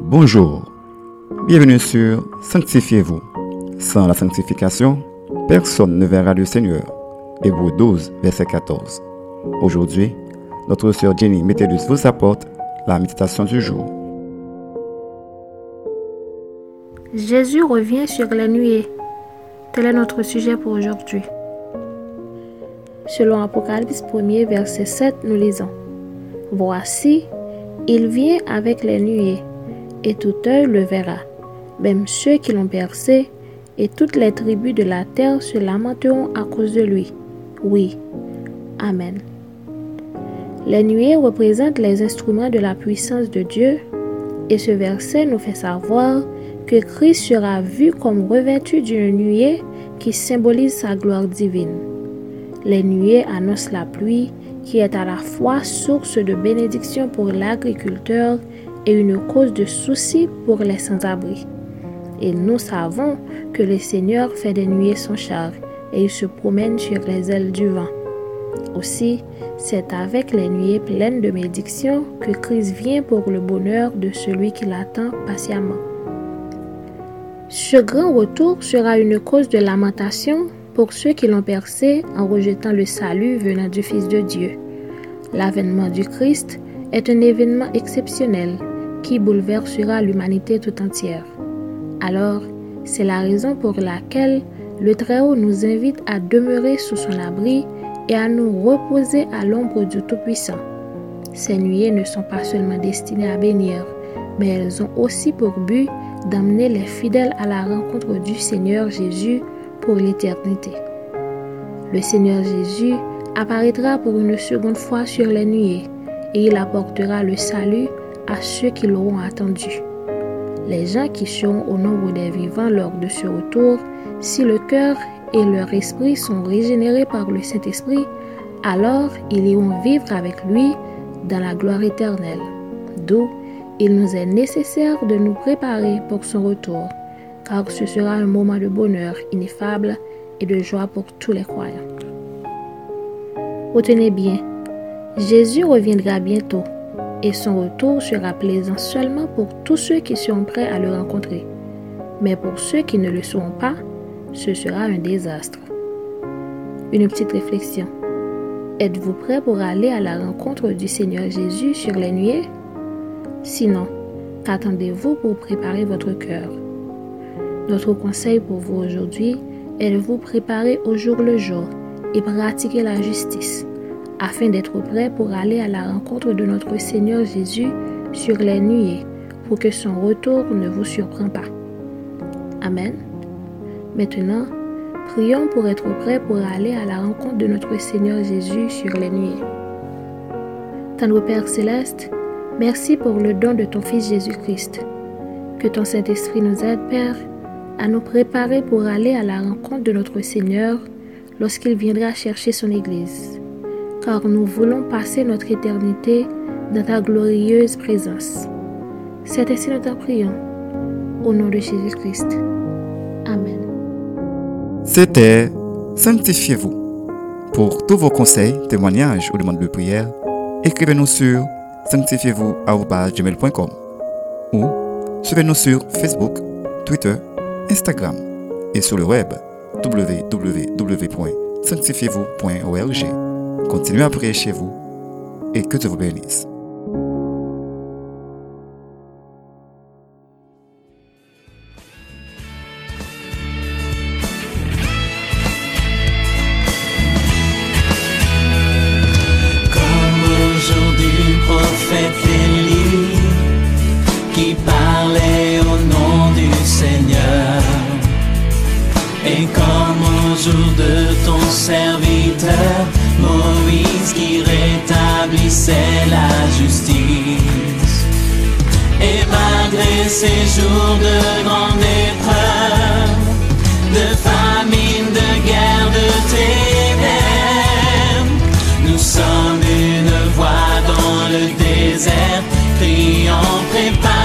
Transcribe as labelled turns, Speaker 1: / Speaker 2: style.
Speaker 1: Bonjour, bienvenue sur Sanctifiez-vous. Sans la sanctification, personne ne verra le Seigneur. Hébreu 12, verset 14. Aujourd'hui, notre sœur Jenny Métellus vous apporte la méditation du jour.
Speaker 2: Jésus revient sur la nuée. Tel est notre sujet pour aujourd'hui. Selon Apocalypse 1er, verset 7, nous lisons Voici, il vient avec les nuées, et tout œil le verra, même ceux qui l'ont percé, et toutes les tribus de la terre se lamenteront à cause de lui. Oui. Amen. Les nuées représentent les instruments de la puissance de Dieu, et ce verset nous fait savoir que Christ sera vu comme revêtu d'une nuée qui symbolise sa gloire divine. Les nuées annoncent la pluie qui est à la fois source de bénédiction pour l'agriculteur une cause de souci pour les sans-abri. Et nous savons que le Seigneur fait des nuées son char et il se promène sur les ailes du vent. Aussi, c'est avec les nuées pleines de bénédiction que Christ vient pour le bonheur de celui qui l'attend patiemment. Ce grand retour sera une cause de lamentation pour ceux qui l'ont percé en rejetant le salut venant du Fils de Dieu. L'avènement du Christ est un événement exceptionnel qui bouleversera l'humanité tout entière. Alors, c'est la raison pour laquelle le Très-Haut nous invite à demeurer sous son abri et à nous reposer à l'ombre du Tout-Puissant. Ces nuées ne sont pas seulement destinées à bénir, mais elles ont aussi pour but d'amener les fidèles à la rencontre du Seigneur Jésus pour l'éternité. Le Seigneur Jésus apparaîtra pour une seconde fois sur les nuées et il apportera le salut à ceux qui l'auront attendu. Les gens qui seront au nombre des vivants lors de ce retour, si le cœur et leur esprit sont régénérés par le Saint-Esprit, alors ils iront vivre avec lui dans la gloire éternelle. D'où il nous est nécessaire de nous préparer pour son retour car ce sera un moment de bonheur ineffable et de joie pour tous les croyants. Retenez bien, Jésus reviendra bientôt et son retour sera plaisant seulement pour tous ceux qui seront prêts à le rencontrer. Mais pour ceux qui ne le seront pas, ce sera un désastre. Une petite réflexion. Êtes-vous prêt pour aller à la rencontre du Seigneur Jésus sur les nuées? Sinon, qu'attendez-vous pour préparer votre cœur? Notre conseil pour vous aujourd'hui est de vous préparer au jour le jour et pratiquer la justice, afin d'être prêt pour aller à la rencontre de notre Seigneur Jésus sur les nuées, pour que son retour ne vous surprenne pas. Amen. Maintenant, prions pour être prêts pour aller à la rencontre de notre Seigneur Jésus sur les nuées. Tendre Père céleste, merci pour le don de ton Fils Jésus-Christ. Que ton Saint-Esprit nous aide, Père, à nous préparer pour aller à la rencontre de notre Seigneur lorsqu'il viendra chercher son Église, car nous voulons passer notre éternité dans ta glorieuse présence. C'est ainsi notre prions. Au nom de Jésus-Christ. Amen.
Speaker 1: C'était Sanctifiez-vous. Pour tous vos conseils, témoignages ou demandes de prière, écrivez-nous sur sanctifiez-vous.com ou suivez-nous sur Facebook, Twitter Instagram et sur le web www.sanctifiez-vous.org. Continuez à prier chez vous et que Dieu vous bénisse.
Speaker 3: Comme aujourd'hui prophète qui rétablissait la justice. Et malgré ces jours de grande épreuve, de famine, de guerre, de ténèbres, nous sommes une voix dans le désert, priant, préparant.